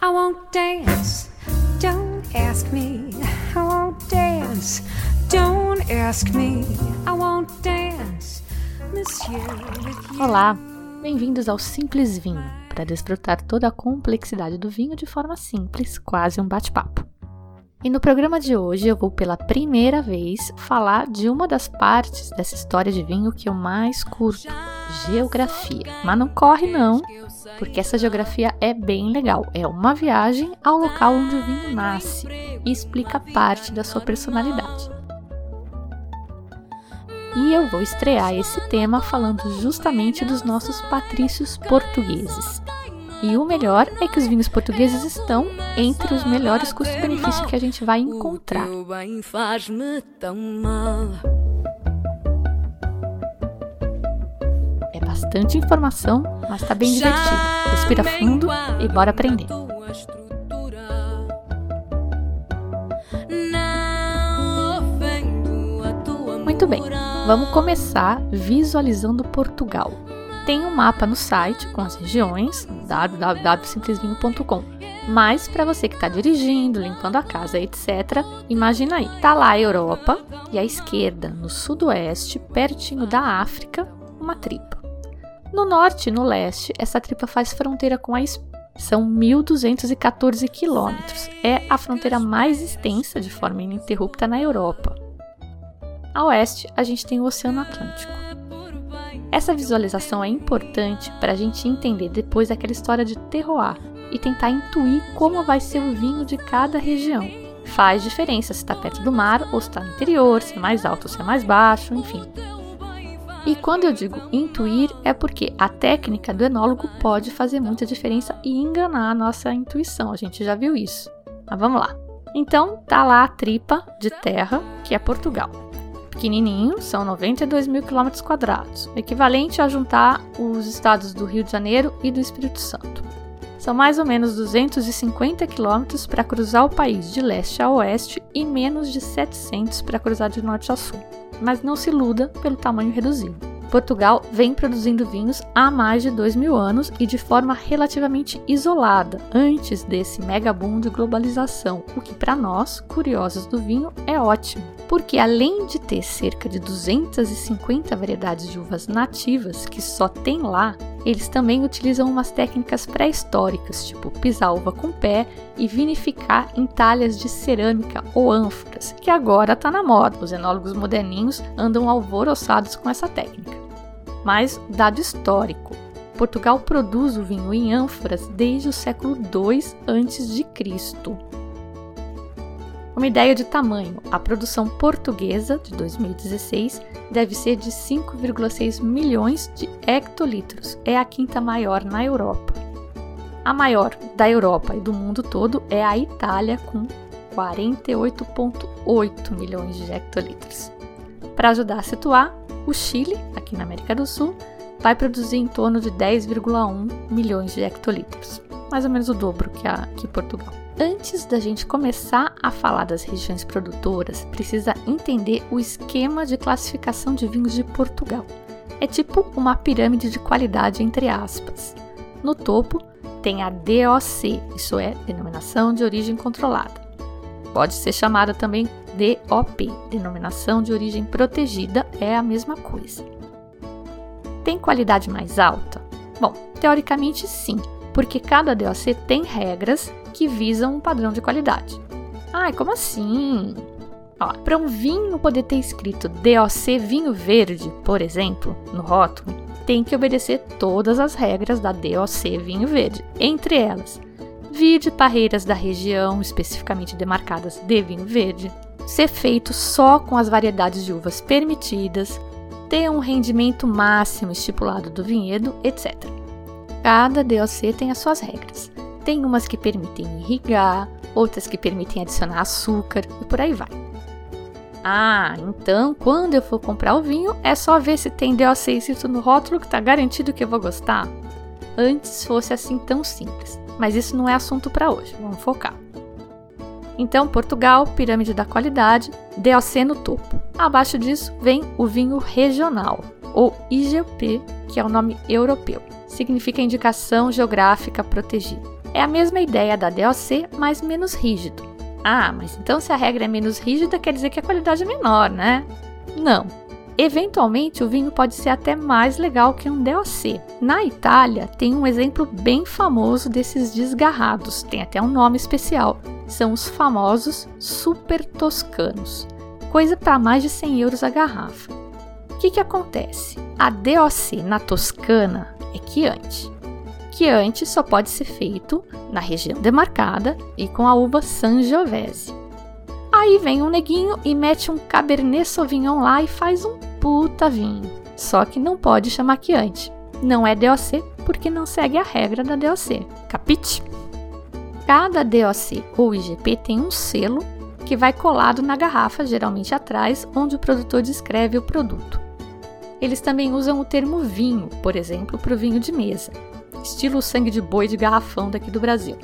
I won't dance. Don't ask me. I won't dance. Don't ask me. I won't dance. Monsieur. Olá, bem-vindos ao Simples Vinho, para desfrutar toda a complexidade do vinho de forma simples, quase um bate-papo. E no programa de hoje eu vou pela primeira vez falar de uma das partes dessa história de vinho que eu mais curto, geografia. Mas não corre não, porque essa geografia é bem legal. É uma viagem ao local onde o vinho nasce e explica parte da sua personalidade. E eu vou estrear esse tema falando justamente dos nossos patrícios portugueses. E o melhor é que os vinhos portugueses estão entre os melhores custo-benefício que a gente vai encontrar. É bastante informação, mas tá bem divertido. Respira fundo e bora aprender. Muito bem, vamos começar visualizando Portugal. Tem um mapa no site com as regiões www.simplesvinho.com. Mas para você que está dirigindo, limpando a casa, etc, imagina aí, tá lá a Europa e à esquerda, no sudoeste, pertinho da África, uma tripa. No norte e no leste, essa tripa faz fronteira com a Espanha. São 1.214 quilômetros. É a fronteira mais extensa de forma ininterrupta na Europa. A oeste, a gente tem o Oceano Atlântico. Essa visualização é importante para a gente entender depois aquela história de terroir e tentar intuir como vai ser o vinho de cada região. Faz diferença se está perto do mar ou se está no interior, se é mais alto ou se é mais baixo, enfim. E quando eu digo intuir, é porque a técnica do enólogo pode fazer muita diferença e enganar a nossa intuição. A gente já viu isso. Mas vamos lá. Então, tá lá a tripa de terra, que é Portugal. Pequenininho, são 92 mil quilômetros quadrados, equivalente a juntar os estados do Rio de Janeiro e do Espírito Santo. São mais ou menos 250 quilômetros para cruzar o país de leste a oeste e menos de 700 para cruzar de norte a sul. Mas não se iluda pelo tamanho reduzido. Portugal vem produzindo vinhos há mais de dois mil anos e de forma relativamente isolada, antes desse mega boom de globalização, o que para nós, curiosos do vinho, é ótimo, porque além de ter cerca de 250 variedades de uvas nativas que só tem lá, eles também utilizam umas técnicas pré-históricas, tipo pisar uva com pé e vinificar em talhas de cerâmica ou ânforas, que agora está na moda. Os enólogos moderninhos andam alvoroçados com essa técnica. Mas, dado histórico, Portugal produz o vinho em ânforas desde o século II a.C. Uma ideia de tamanho: a produção portuguesa de 2016 deve ser de 5,6 milhões de hectolitros. É a quinta maior na Europa. A maior da Europa e do mundo todo é a Itália, com 48,8 milhões de hectolitros. Para ajudar a situar, o Chile, aqui na América do Sul, vai produzir em torno de 10,1 milhões de hectolitros, mais ou menos o dobro que, a, que Portugal. Antes da gente começar a falar das regiões produtoras, precisa entender o esquema de classificação de vinhos de Portugal. É tipo uma pirâmide de qualidade entre aspas. No topo tem a DOC, isso é denominação de origem controlada. Pode ser chamada também DOP, denominação de origem protegida, é a mesma coisa. Tem qualidade mais alta? Bom, teoricamente sim, porque cada DOC tem regras que visam um padrão de qualidade. Ai, como assim? Para um vinho poder ter escrito DOC vinho verde, por exemplo, no rótulo, tem que obedecer todas as regras da DOC vinho verde, entre elas, vir de parreiras da região especificamente demarcadas de vinho verde, ser feito só com as variedades de uvas permitidas, ter um rendimento máximo estipulado do vinhedo, etc. Cada DOC tem as suas regras. Tem umas que permitem irrigar, outras que permitem adicionar açúcar e por aí vai. Ah, então quando eu for comprar o vinho, é só ver se tem DOC escrito no rótulo que está garantido que eu vou gostar. Antes fosse assim tão simples, mas isso não é assunto para hoje, vamos focar. Então, Portugal, pirâmide da qualidade, DOC no topo. Abaixo disso vem o vinho regional, ou IGP, que é o nome europeu. Significa indicação geográfica protegida. É a mesma ideia da DOC, mas menos rígido. Ah, mas então se a regra é menos rígida, quer dizer que a qualidade é menor, né? Não. Eventualmente, o vinho pode ser até mais legal que um DOC. Na Itália, tem um exemplo bem famoso desses desgarrados, tem até um nome especial. São os famosos super toscanos, coisa para mais de 100 euros a garrafa. O que, que acontece? A DOC na Toscana é Chianti. Chianti só pode ser feito na região demarcada e com a uva Sangiovese. Aí vem um neguinho e mete um Cabernet Sauvignon lá e faz um puta vinho. Só que não pode chamar Chianti. Não é DOC porque não segue a regra da DOC. Capite? Cada DOC ou IGP tem um selo que vai colado na garrafa, geralmente atrás, onde o produtor descreve o produto. Eles também usam o termo vinho, por exemplo, para o vinho de mesa, estilo sangue de boi de garrafão daqui do Brasil.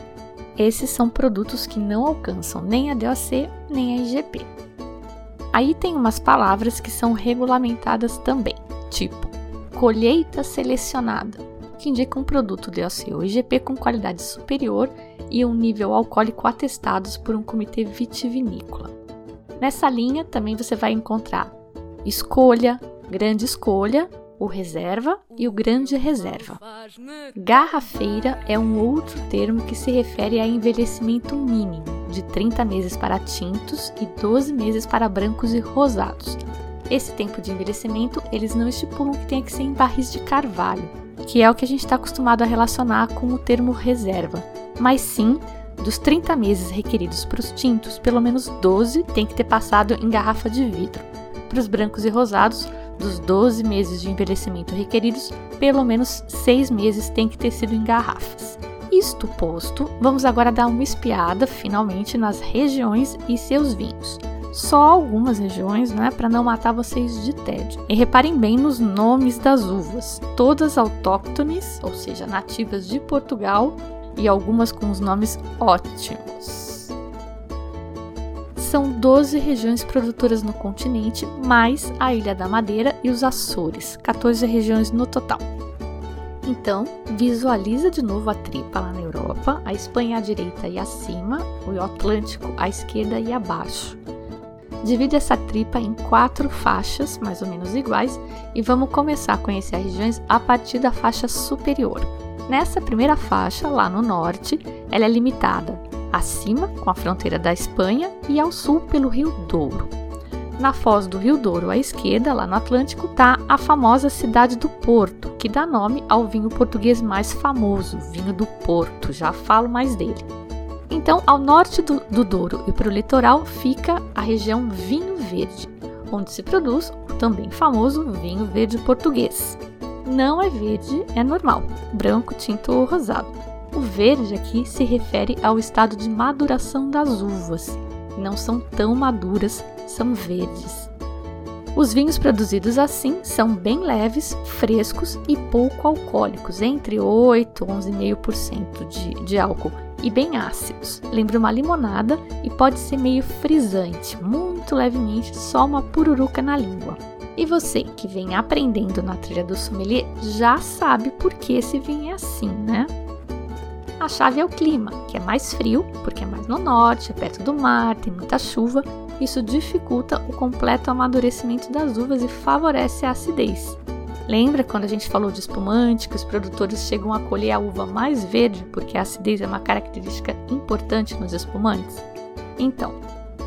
Esses são produtos que não alcançam nem a DOC nem a IGP. Aí tem umas palavras que são regulamentadas também, tipo colheita selecionada, que indica um produto DOC ou IGP com qualidade superior e um nível alcoólico atestados por um comitê vitivinícola. Nessa linha também você vai encontrar escolha, grande escolha, o reserva e o grande reserva. Garrafeira é um outro termo que se refere a envelhecimento mínimo, de 30 meses para tintos e 12 meses para brancos e rosados. Esse tempo de envelhecimento eles não estipulam que tenha que ser em barris de carvalho, que é o que a gente está acostumado a relacionar com o termo reserva, mas sim dos 30 meses requeridos para os tintos, pelo menos 12 tem que ter passado em garrafa de vidro. Para os brancos e rosados, dos 12 meses de envelhecimento requeridos, pelo menos 6 meses tem que ter sido em garrafas. Isto posto, vamos agora dar uma espiada finalmente nas regiões e seus vinhos. Só algumas regiões, né, para não matar vocês de tédio. E reparem bem nos nomes das uvas, todas autóctones, ou seja, nativas de Portugal, e algumas com os nomes ótimos. São 12 regiões produtoras no continente, mais a Ilha da Madeira e os Açores, 14 regiões no total. Então, visualiza de novo a tripa lá na Europa, a Espanha à direita e acima, o Atlântico à esquerda e abaixo. Divide essa tripa em quatro faixas, mais ou menos iguais, e vamos começar a conhecer as regiões a partir da faixa superior. Nessa primeira faixa, lá no norte, ela é limitada acima com a fronteira da Espanha e ao sul pelo Rio Douro. Na foz do Rio Douro à esquerda, lá no Atlântico, está a famosa cidade do Porto, que dá nome ao vinho português mais famoso, vinho do Porto. Já falo mais dele. Então, ao norte do, do Douro e para o litoral fica a região Vinho Verde, onde se produz o também famoso vinho verde português. Não é verde, é normal, branco, tinto ou rosado. O verde aqui se refere ao estado de maduração das uvas. Não são tão maduras são verdes. Os vinhos produzidos assim são bem leves, frescos e pouco alcoólicos, entre 8 e 11,5% de, de álcool, e bem ácidos. Lembra uma limonada e pode ser meio frisante, muito levemente, só uma pururuca na língua. E você que vem aprendendo na trilha do sommelier já sabe por que esse vinho é assim, né? A chave é o clima, que é mais frio, porque é mais no norte, é perto do mar, tem muita chuva isso dificulta o completo amadurecimento das uvas e favorece a acidez. Lembra quando a gente falou de espumante, que os produtores chegam a colher a uva mais verde porque a acidez é uma característica importante nos espumantes? Então,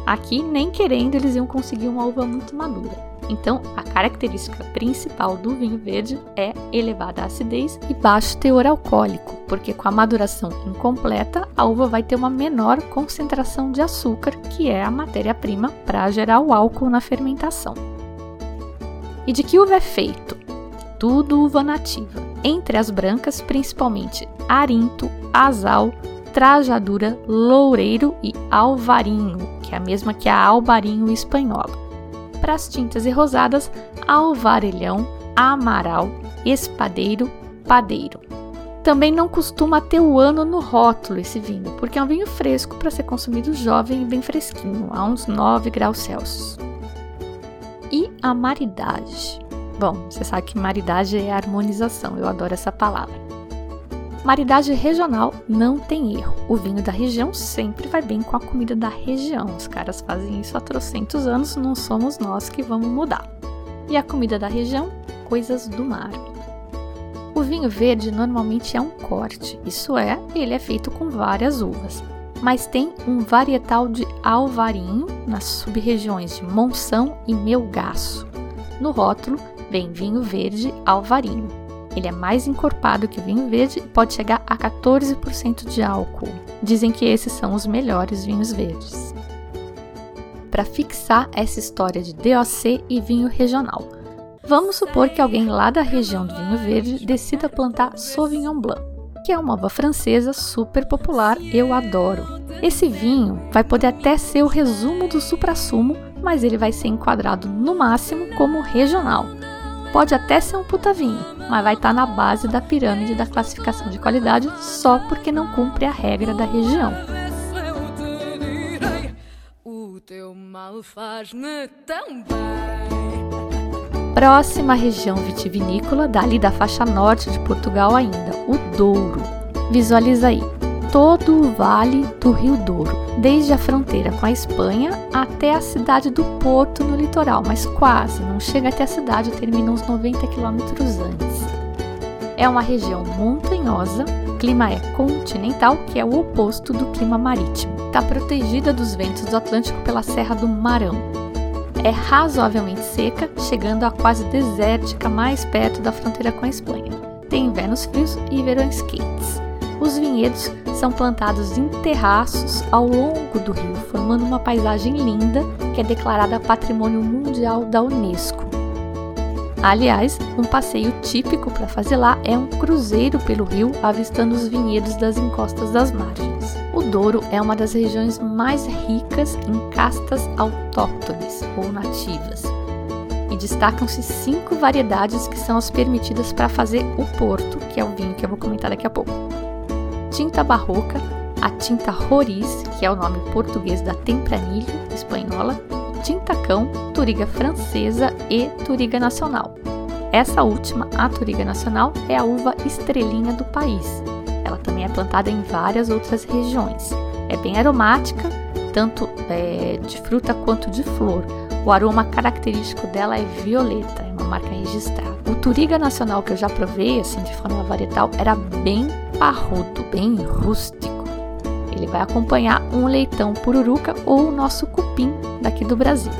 aqui nem querendo eles iam conseguir uma uva muito madura. Então, a característica principal do vinho verde é elevada acidez e baixo teor alcoólico, porque com a maduração incompleta, a uva vai ter uma menor concentração de açúcar, que é a matéria-prima para gerar o álcool na fermentação. E de que uva é feito? Tudo uva nativa. Entre as brancas, principalmente arinto, azal, trajadura, loureiro e alvarinho, que é a mesma que a albarinho espanhola para as tintas e rosadas, alvarelhão, amaral, espadeiro, padeiro. Também não costuma ter o ano no rótulo esse vinho, porque é um vinho fresco para ser consumido jovem e bem fresquinho, a uns 9 graus Celsius. E a maridade. Bom, você sabe que maridade é harmonização, eu adoro essa palavra. Maridade regional não tem erro. O vinho da região sempre vai bem com a comida da região. Os caras fazem isso há trocentos anos, não somos nós que vamos mudar. E a comida da região? Coisas do mar. O vinho verde normalmente é um corte, isso é, ele é feito com várias uvas, mas tem um varietal de alvarinho nas sub-regiões de Monção e Melgaço. No rótulo vem vinho verde alvarinho. Ele é mais encorpado que o vinho verde e pode chegar a 14% de álcool. Dizem que esses são os melhores vinhos verdes. Para fixar essa história de DOC e vinho regional, vamos supor que alguém lá da região do vinho verde decida plantar Sauvignon Blanc, que é uma uva francesa super popular, eu adoro. Esse vinho vai poder até ser o resumo do supra-sumo, mas ele vai ser enquadrado no máximo como regional Pode até ser um puta vinho, mas vai estar tá na base da pirâmide da classificação de qualidade só porque não cumpre a regra da região. Próxima região vitivinícola, dali da faixa norte de Portugal ainda, o Douro. Visualiza aí todo o vale do Rio Douro, desde a fronteira com a Espanha até a cidade do Porto no litoral, mas quase, não chega até a cidade, termina uns 90 quilômetros antes. É uma região montanhosa, clima é continental, que é o oposto do clima marítimo. Está protegida dos ventos do Atlântico pela Serra do Marão. É razoavelmente seca, chegando a quase desértica mais perto da fronteira com a Espanha. Tem invernos frios e verões quentes. Os vinhedos são plantados em terraços ao longo do rio, formando uma paisagem linda que é declarada Patrimônio Mundial da Unesco. Aliás, um passeio típico para fazer lá é um cruzeiro pelo rio, avistando os vinhedos das encostas das margens. O Douro é uma das regiões mais ricas em castas autóctones ou nativas. E destacam-se cinco variedades que são as permitidas para fazer o Porto, que é o vinho que eu vou comentar daqui a pouco tinta barroca, a tinta roriz, que é o nome português da tempranilho espanhola, tinta cão, turiga francesa e turiga nacional. Essa última, a turiga nacional, é a uva estrelinha do país. Ela também é plantada em várias outras regiões. É bem aromática, tanto é, de fruta quanto de flor. O aroma característico dela é violeta, marca registrada. O Turiga Nacional que eu já provei, assim, de forma varietal, era bem parrudo, bem rústico. Ele vai acompanhar um leitão pururuca ou o nosso cupim daqui do Brasil.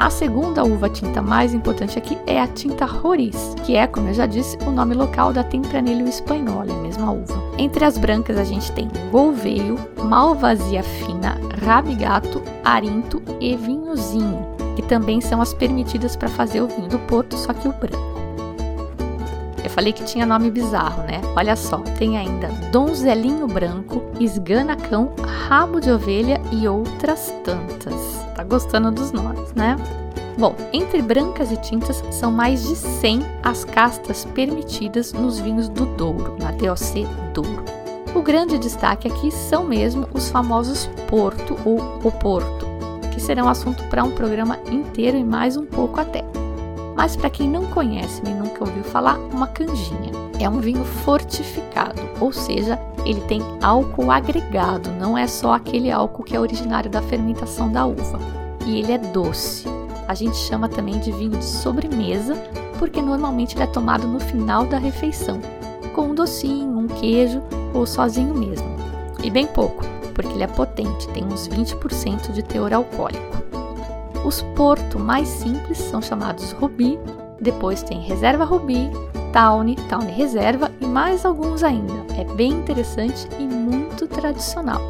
A segunda uva tinta mais importante aqui é a tinta Roriz, que é, como eu já disse, o nome local da Tempranillo espanhola, a mesma uva. Entre as brancas a gente tem Golveio, Malvasia fina, Rabigato, Arinto e Vinhozinho, que também são as permitidas para fazer o vinho do Porto, só que o branco. Eu falei que tinha nome bizarro, né? Olha só, tem ainda Donzelinho Branco, Esganacão, Rabo de Ovelha e outras tantas. Tá gostando dos nomes, né? Bom, entre brancas e tintas, são mais de 100 as castas permitidas nos vinhos do Douro, na DOC Douro. O grande destaque aqui são mesmo os famosos Porto ou o Porto, que serão assunto para um programa inteiro e mais um pouco até. Mas para quem não conhece nem nunca ouviu falar, uma canjinha é um vinho fortificado, ou seja, ele tem álcool agregado, não é só aquele álcool que é originário da fermentação da uva. E ele é doce. A gente chama também de vinho de sobremesa, porque normalmente ele é tomado no final da refeição, com um docinho, um queijo ou sozinho mesmo. E bem pouco, porque ele é potente, tem uns 20% de teor alcoólico. Os porto mais simples são chamados Rubi, depois tem Reserva Rubi, Tawny, Tawny Reserva e mais alguns ainda. É bem interessante e muito tradicional.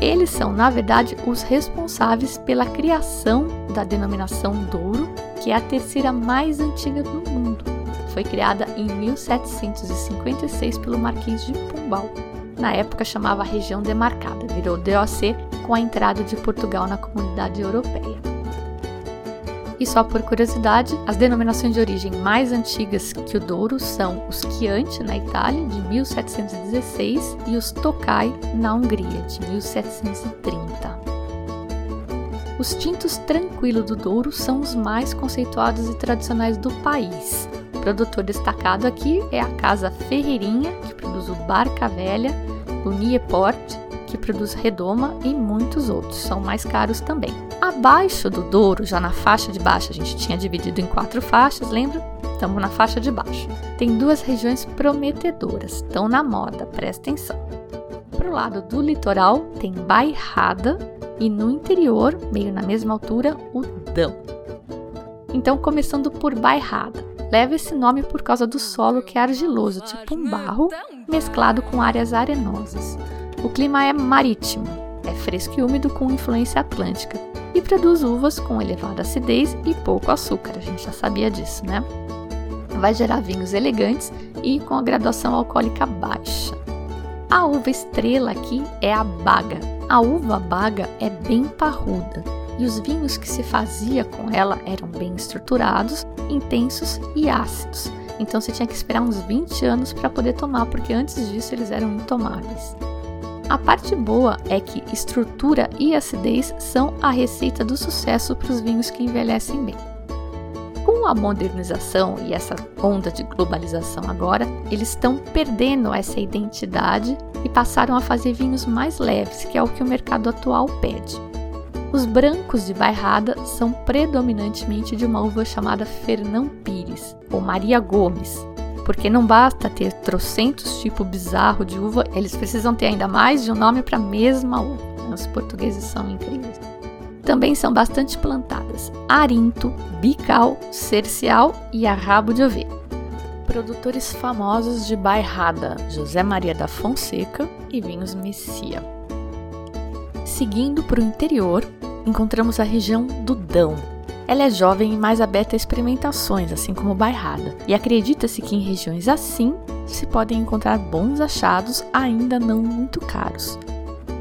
Eles são, na verdade, os responsáveis pela criação da denominação Douro, que é a terceira mais antiga do mundo. Foi criada em 1756 pelo Marquês de Pombal. Na época chamava região demarcada, virou DOC com a entrada de Portugal na comunidade europeia. E só por curiosidade, as denominações de origem mais antigas que o Douro são os Chianti na Itália, de 1716, e os Tokai na Hungria, de 1730. Os tintos tranquilo do Douro são os mais conceituados e tradicionais do país. Produtor destacado aqui é a Casa Ferreirinha, que produz o Barca Velha, o Nieport, que produz Redoma e muitos outros, são mais caros também. Abaixo do Douro, já na faixa de baixo, a gente tinha dividido em quatro faixas, lembra? Estamos na faixa de baixo. Tem duas regiões prometedoras, estão na moda, presta atenção. Para o lado do litoral tem Bairrada e no interior, meio na mesma altura, o Dão. Então, começando por Bairrada. Leva esse nome por causa do solo que é argiloso, tipo um barro, mesclado com áreas arenosas. O clima é marítimo, é fresco e úmido com influência atlântica e produz uvas com elevada acidez e pouco açúcar. A gente já sabia disso, né? Vai gerar vinhos elegantes e com a graduação alcoólica baixa. A uva estrela aqui é a baga. A uva baga é bem parruda e os vinhos que se fazia com ela eram bem estruturados, intensos e ácidos. Então você tinha que esperar uns 20 anos para poder tomar, porque antes disso eles eram intomáveis. A parte boa é que estrutura e acidez são a receita do sucesso para os vinhos que envelhecem bem. Com a modernização e essa onda de globalização agora, eles estão perdendo essa identidade e passaram a fazer vinhos mais leves, que é o que o mercado atual pede. Os brancos de bairrada são predominantemente de uma uva chamada Fernão Pires ou Maria Gomes, porque não basta ter trocentos tipos bizarro de uva, eles precisam ter ainda mais de um nome para a mesma uva. Os portugueses são incríveis. Também são bastante plantadas arinto, bical, cercial e arrabo de ovelha. Produtores famosos de bairrada: José Maria da Fonseca e Vinhos Messia. Seguindo para o interior, encontramos a região do Dão. Ela é jovem e mais aberta a experimentações, assim como Bairrada, e acredita-se que em regiões assim se podem encontrar bons achados ainda não muito caros.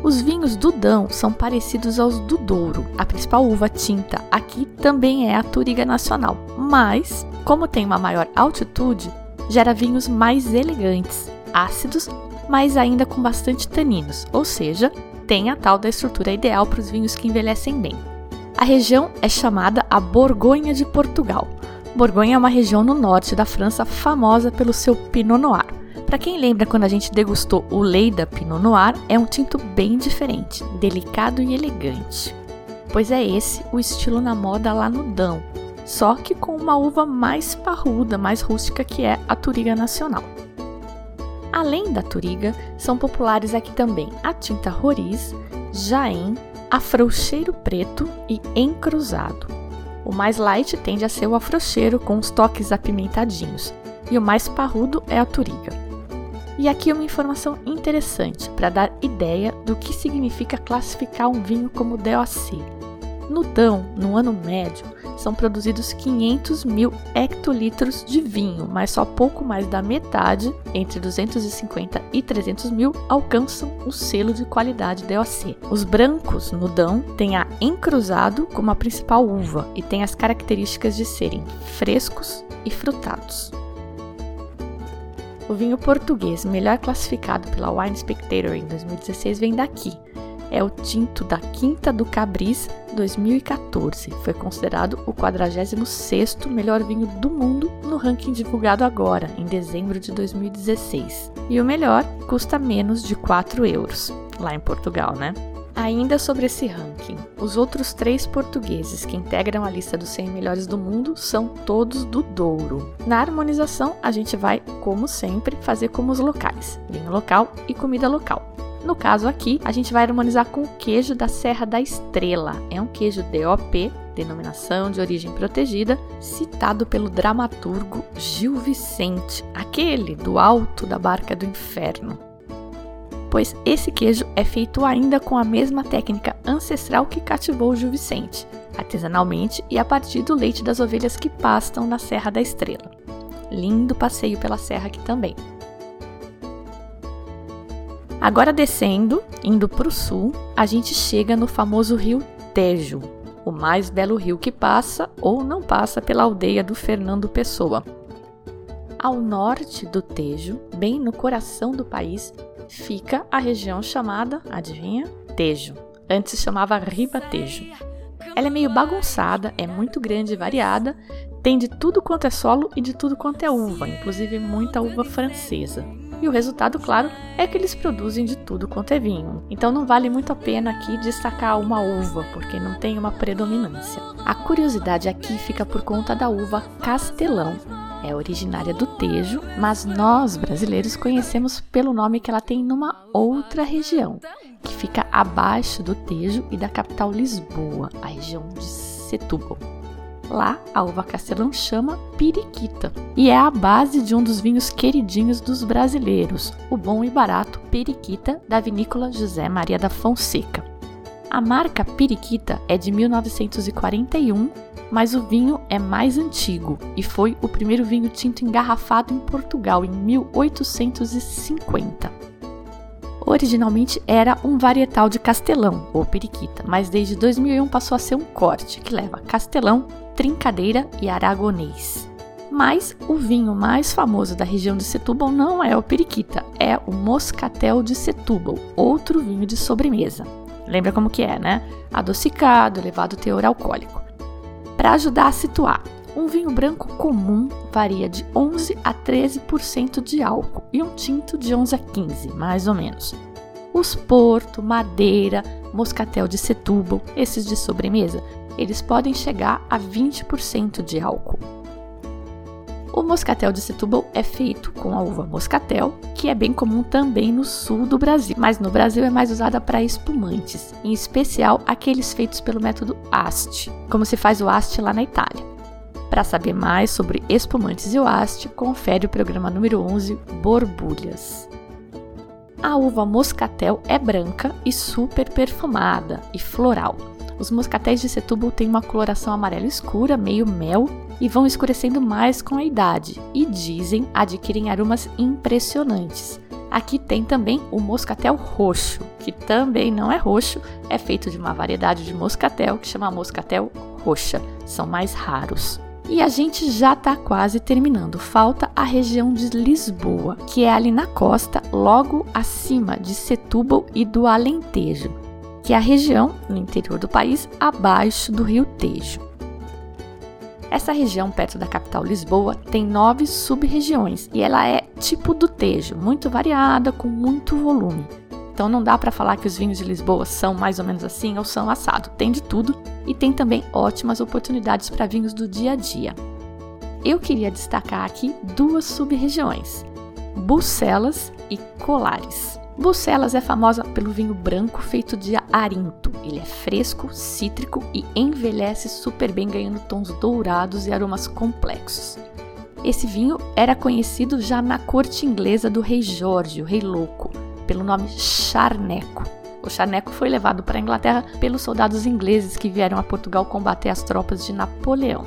Os vinhos do Dão são parecidos aos do Douro. A principal uva tinta aqui também é a Turiga Nacional, mas, como tem uma maior altitude, gera vinhos mais elegantes, ácidos, mas ainda com bastante taninos, ou seja, tem a tal da estrutura ideal para os vinhos que envelhecem bem. A região é chamada a Borgonha de Portugal. Borgonha é uma região no norte da França famosa pelo seu Pinot Noir. Para quem lembra quando a gente degustou o Leida Pinot Noir, é um tinto bem diferente, delicado e elegante. Pois é esse o estilo na moda lá no Dão, só que com uma uva mais parruda, mais rústica que é a Turiga Nacional. Além da Turiga, são populares aqui também a tinta Roriz, Jaén, Afrouxeiro Preto e Encruzado. O mais light tende a ser o afrouxeiro com os toques apimentadinhos, e o mais parrudo é a Turiga. E aqui uma informação interessante para dar ideia do que significa classificar um vinho como DOC. No Dão, no ano médio, são produzidos 500 mil hectolitros de vinho, mas só pouco mais da metade, entre 250 e 300 mil, alcançam o selo de qualidade DOC. Os brancos no Dão têm a encruzado como a principal uva e têm as características de serem frescos e frutados. O vinho português melhor classificado pela Wine Spectator em 2016 vem daqui, é o tinto da Quinta do Cabris 2014. Foi considerado o 46º melhor vinho do mundo no ranking divulgado agora, em dezembro de 2016. E o melhor custa menos de 4 euros, lá em Portugal, né? Ainda sobre esse ranking, os outros três portugueses que integram a lista dos 100 melhores do mundo são todos do Douro. Na harmonização, a gente vai, como sempre, fazer como os locais: vinho local e comida local. No caso aqui, a gente vai harmonizar com o queijo da Serra da Estrela. É um queijo DOP, denominação de origem protegida, citado pelo dramaturgo Gil Vicente, aquele do alto da barca do inferno. Pois esse queijo é feito ainda com a mesma técnica ancestral que cativou Gil Vicente, artesanalmente e a partir do leite das ovelhas que pastam na Serra da Estrela. Lindo passeio pela serra aqui também. Agora descendo, indo para o sul, a gente chega no famoso rio Tejo, o mais belo rio que passa ou não passa pela aldeia do Fernando Pessoa. Ao norte do Tejo, bem no coração do país, fica a região chamada, adivinha? Tejo. Antes chamava Ribatejo. Ela é meio bagunçada, é muito grande e variada, Tem de tudo quanto é solo e de tudo quanto é uva, inclusive muita uva francesa. E o resultado, claro, é que eles produzem de tudo quanto é vinho. Então não vale muito a pena aqui destacar uma uva, porque não tem uma predominância. A curiosidade aqui fica por conta da uva Castelão. É originária do Tejo, mas nós brasileiros conhecemos pelo nome que ela tem numa outra região, que fica abaixo do Tejo e da capital Lisboa, a região de Setúbal. Lá, a uva castelã chama periquita e é a base de um dos vinhos queridinhos dos brasileiros, o bom e barato Periquita da vinícola José Maria da Fonseca. A marca Periquita é de 1941, mas o vinho é mais antigo e foi o primeiro vinho tinto engarrafado em Portugal em 1850. Originalmente era um varietal de castelão, ou periquita, mas desde 2001 passou a ser um corte que leva castelão, trincadeira e aragonês. Mas o vinho mais famoso da região de Setúbal não é o periquita, é o moscatel de Setúbal, outro vinho de sobremesa. Lembra como que é, né? Adocicado, elevado teor alcoólico. Para ajudar a situar, um vinho branco comum varia de 11 a 13% de álcool e um tinto de 11 a 15, mais ou menos. Os Porto, Madeira, Moscatel de Setúbal, esses de sobremesa, eles podem chegar a 20% de álcool. O moscatel de Setúbal é feito com a uva moscatel, que é bem comum também no sul do Brasil, mas no Brasil é mais usada para espumantes, em especial aqueles feitos pelo método Asti, como se faz o Asti lá na Itália. Para saber mais sobre espumantes e o haste, confere o programa número 11, Borbulhas. A uva moscatel é branca e super perfumada e floral. Os moscatéis de Setúbal têm uma coloração amarela escura, meio mel, e vão escurecendo mais com a idade, e dizem adquirem aromas impressionantes. Aqui tem também o moscatel roxo, que também não é roxo, é feito de uma variedade de moscatel que chama moscatel roxa, são mais raros. E a gente já está quase terminando. Falta a região de Lisboa, que é ali na costa, logo acima de Setúbal e do Alentejo, que é a região no interior do país abaixo do Rio Tejo. Essa região perto da capital Lisboa tem nove sub-regiões e ela é tipo do Tejo, muito variada, com muito volume. Então não dá para falar que os vinhos de Lisboa são mais ou menos assim ou são assado. Tem de tudo e tem também ótimas oportunidades para vinhos do dia a dia. Eu queria destacar aqui duas sub-regiões: Bucelas e Colares. Bucelas é famosa pelo vinho branco feito de arinto. Ele é fresco, cítrico e envelhece super bem, ganhando tons dourados e aromas complexos. Esse vinho era conhecido já na corte inglesa do rei Jorge, o rei louco, pelo nome charneco. O charneco foi levado para a Inglaterra pelos soldados ingleses que vieram a Portugal combater as tropas de Napoleão.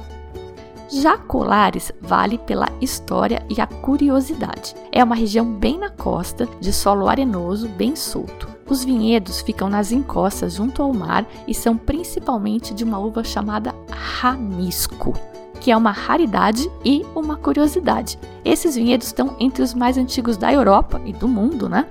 Já Colares vale pela história e a curiosidade. É uma região bem na costa, de solo arenoso, bem solto. Os vinhedos ficam nas encostas junto ao mar e são principalmente de uma uva chamada Ramisco, que é uma raridade e uma curiosidade. Esses vinhedos estão entre os mais antigos da Europa e do mundo, né?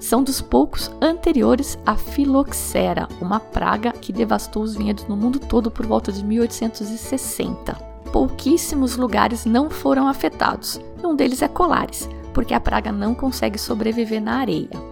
são dos poucos anteriores à filoxera, uma praga que devastou os vinhedos no mundo todo por volta de 1860. Pouquíssimos lugares não foram afetados. Um deles é Colares, porque a praga não consegue sobreviver na areia.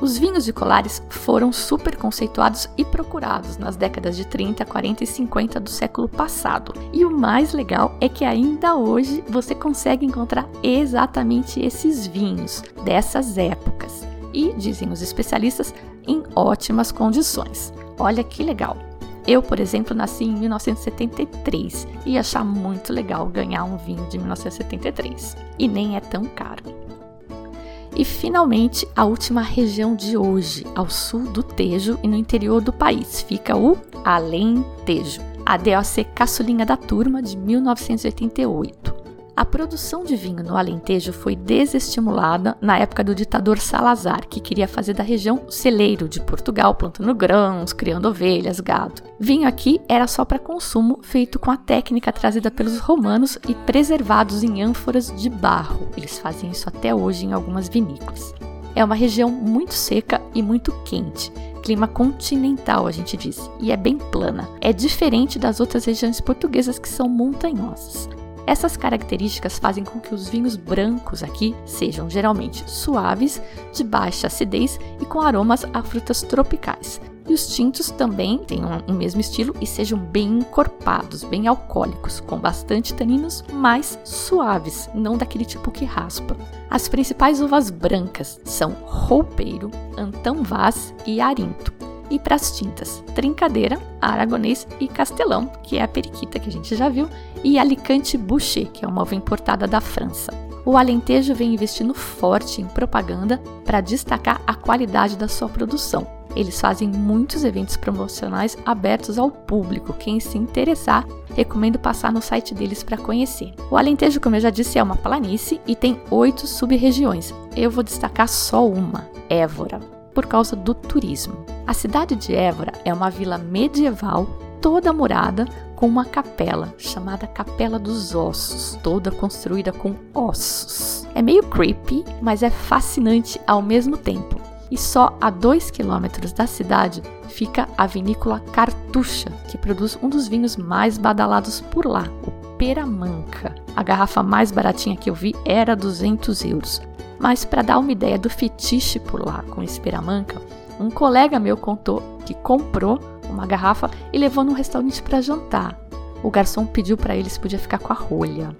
Os vinhos de Colares foram super conceituados e procurados nas décadas de 30, 40 e 50 do século passado. E o mais legal é que ainda hoje você consegue encontrar exatamente esses vinhos dessas épocas. E, dizem os especialistas, em ótimas condições. Olha que legal! Eu, por exemplo, nasci em 1973 e achar muito legal ganhar um vinho de 1973. E nem é tão caro. E finalmente, a última região de hoje, ao sul do Tejo e no interior do país, fica o Alentejo, a DOC caçulinha da turma de 1988. A produção de vinho no Alentejo foi desestimulada na época do ditador Salazar, que queria fazer da região celeiro de Portugal, plantando grãos, criando ovelhas, gado. Vinho aqui era só para consumo, feito com a técnica trazida pelos romanos e preservados em ânforas de barro. Eles fazem isso até hoje em algumas vinícolas. É uma região muito seca e muito quente clima continental, a gente diz, e é bem plana. É diferente das outras regiões portuguesas que são montanhosas. Essas características fazem com que os vinhos brancos aqui sejam geralmente suaves, de baixa acidez e com aromas a frutas tropicais. E os tintos também têm o mesmo estilo e sejam bem encorpados, bem alcoólicos, com bastante taninos, mais suaves, não daquele tipo que raspa. As principais uvas brancas são roupeiro, antão vaz e arinto. E para as tintas, trincadeira, aragonês e castelão, que é a periquita que a gente já viu, e Alicante Boucher, que é uma uva importada da França. O Alentejo vem investindo forte em propaganda para destacar a qualidade da sua produção. Eles fazem muitos eventos promocionais abertos ao público. Quem se interessar, recomendo passar no site deles para conhecer. O Alentejo, como eu já disse, é uma planície e tem oito sub-regiões. Eu vou destacar só uma, Évora, por causa do turismo. A cidade de Évora é uma vila medieval toda murada com uma capela chamada Capela dos Ossos, toda construída com ossos. É meio creepy, mas é fascinante ao mesmo tempo e só a 2 quilômetros da cidade fica a vinícola Cartucha, que produz um dos vinhos mais badalados por lá, o Peramanca. A garrafa mais baratinha que eu vi era 200 euros. Mas para dar uma ideia do fetiche por lá com esse Peramanca, um colega meu contou que comprou uma garrafa e levou num restaurante para jantar. O garçom pediu para ele se podia ficar com a rolha.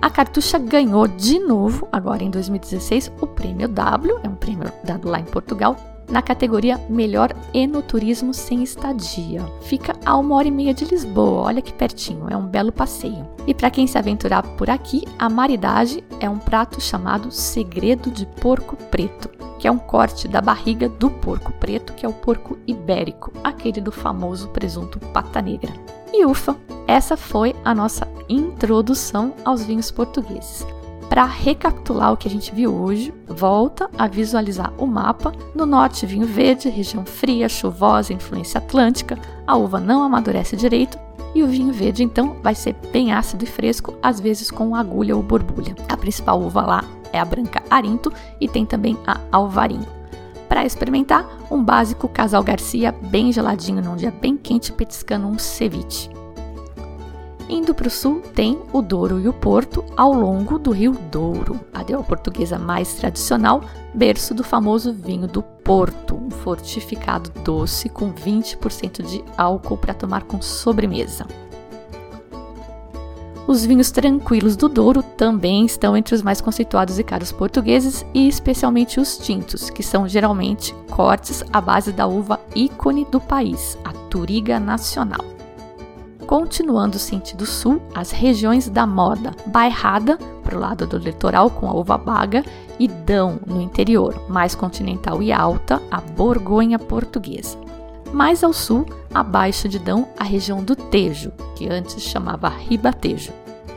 A Cartucha ganhou de novo, agora em 2016, o prêmio W, é um prêmio dado lá em Portugal, na categoria Melhor Enoturismo sem estadia. Fica a uma hora e meia de Lisboa, olha que pertinho, é um belo passeio. E para quem se aventurar por aqui, a maridade é um prato chamado Segredo de Porco Preto, que é um corte da barriga do porco preto, que é o porco ibérico, aquele do famoso presunto pata negra. E ufa, essa foi a nossa introdução aos vinhos portugueses. Para recapitular o que a gente viu hoje, volta a visualizar o mapa. No norte, vinho verde, região fria, chuvosa, influência atlântica, a uva não amadurece direito e o vinho verde então vai ser bem ácido e fresco, às vezes com agulha ou borbulha. A principal uva lá é a branca Arinto e tem também a Alvarinho. Para experimentar, um básico Casal Garcia bem geladinho num dia bem quente petiscando um ceviche. Indo para o sul, tem o Douro e o Porto ao longo do rio Douro, a deusa portuguesa mais tradicional, berço do famoso vinho do Porto, um fortificado doce com 20% de álcool para tomar com sobremesa. Os vinhos tranquilos do Douro também estão entre os mais conceituados e caros portugueses, e especialmente os tintos, que são geralmente cortes à base da uva ícone do país, a Turiga Nacional. Continuando sentido sul, as regiões da moda, Bairrada, para o lado do litoral com a uva baga, e Dão, no interior, mais continental e alta, a Borgonha portuguesa. Mais ao sul, abaixo de Dão, a região do Tejo, que antes chamava Ribatejo.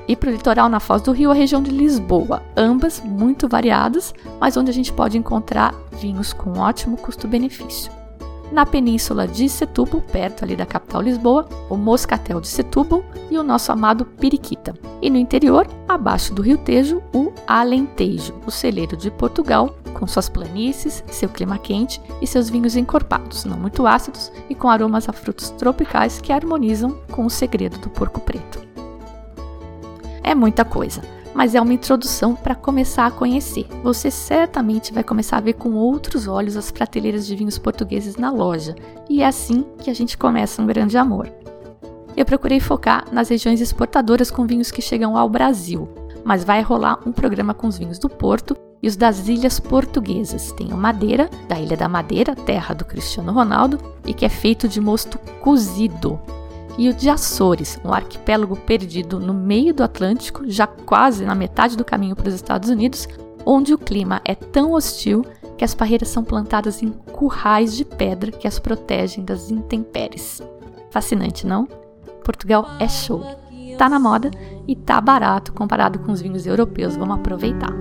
E para o litoral na Foz do Rio, a região de Lisboa, ambas muito variadas, mas onde a gente pode encontrar vinhos com ótimo custo-benefício. Na península de Setúbal, perto ali da capital Lisboa, o Moscatel de Setúbal e o nosso amado Periquita. E no interior, abaixo do Rio Tejo, o Alentejo, o celeiro de Portugal, com suas planícies, seu clima quente e seus vinhos encorpados, não muito ácidos e com aromas a frutos tropicais que harmonizam com o segredo do porco preto. É muita coisa mas é uma introdução para começar a conhecer. Você certamente vai começar a ver com outros olhos as prateleiras de vinhos portugueses na loja, e é assim que a gente começa um grande amor. Eu procurei focar nas regiões exportadoras com vinhos que chegam ao Brasil, mas vai rolar um programa com os vinhos do Porto e os das ilhas portuguesas. Tem o Madeira, da Ilha da Madeira, terra do Cristiano Ronaldo, e que é feito de mosto cozido, e o de Açores, um arquipélago perdido no meio do Atlântico, já quase na metade do caminho para os Estados Unidos, onde o clima é tão hostil que as parreiras são plantadas em currais de pedra que as protegem das intempéries. Fascinante, não? Portugal é show. Tá na moda e tá barato comparado com os vinhos europeus. Vamos aproveitar.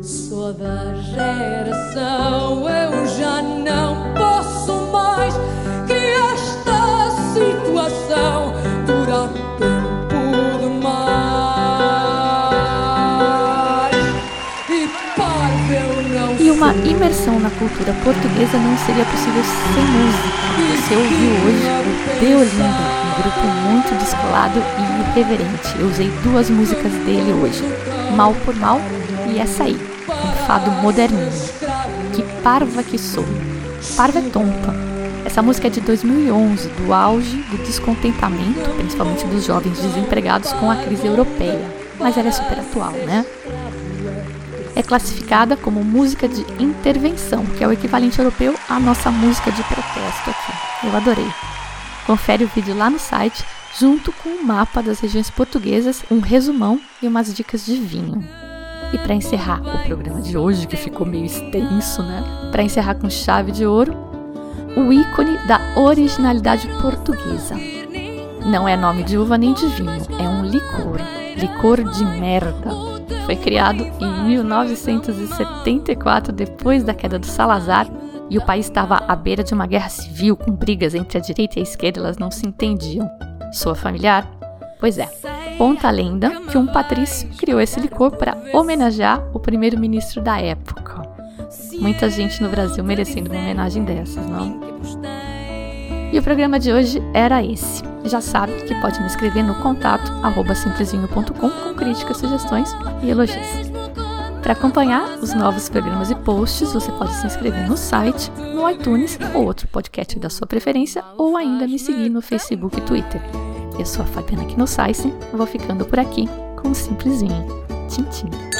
Sou da geração, eu já não posso mais E Uma imersão na cultura portuguesa não seria possível sem música. Você ouviu hoje o Deolinda, um grupo muito descolado e irreverente. Eu usei duas músicas dele hoje, Mal por Mal e essa aí, um fado moderninho. Que parva que sou. Parva é tonta. Essa música é de 2011, do auge do descontentamento, principalmente dos jovens desempregados com a crise europeia. Mas ela é super atual, né? É classificada como música de intervenção, que é o equivalente europeu à nossa música de protesto aqui. Eu adorei. Confere o vídeo lá no site, junto com o um mapa das regiões portuguesas, um resumão e umas dicas de vinho. E para encerrar o programa de hoje, que ficou meio extenso, né? Para encerrar com chave de ouro, o ícone da originalidade portuguesa. Não é nome de uva nem de vinho, é um licor. Licor de merda foi criado em 1974, depois da queda do Salazar, e o país estava à beira de uma guerra civil com brigas entre a direita e a esquerda, elas não se entendiam. Sua familiar? Pois é, conta a lenda que um patrício criou esse licor para homenagear o primeiro-ministro da época. Muita gente no Brasil merecendo uma homenagem dessas, não? E o programa de hoje era esse. Já sabe que pode me escrever no contato simplesinho.com com críticas, sugestões e elogios. Para acompanhar os novos programas e posts, você pode se inscrever no site, no iTunes ou outro podcast da sua preferência, ou ainda me seguir no Facebook e Twitter. Eu sou a Fabiana Knossaisen, vou ficando por aqui com o Simplesinho. Tchim, tchim.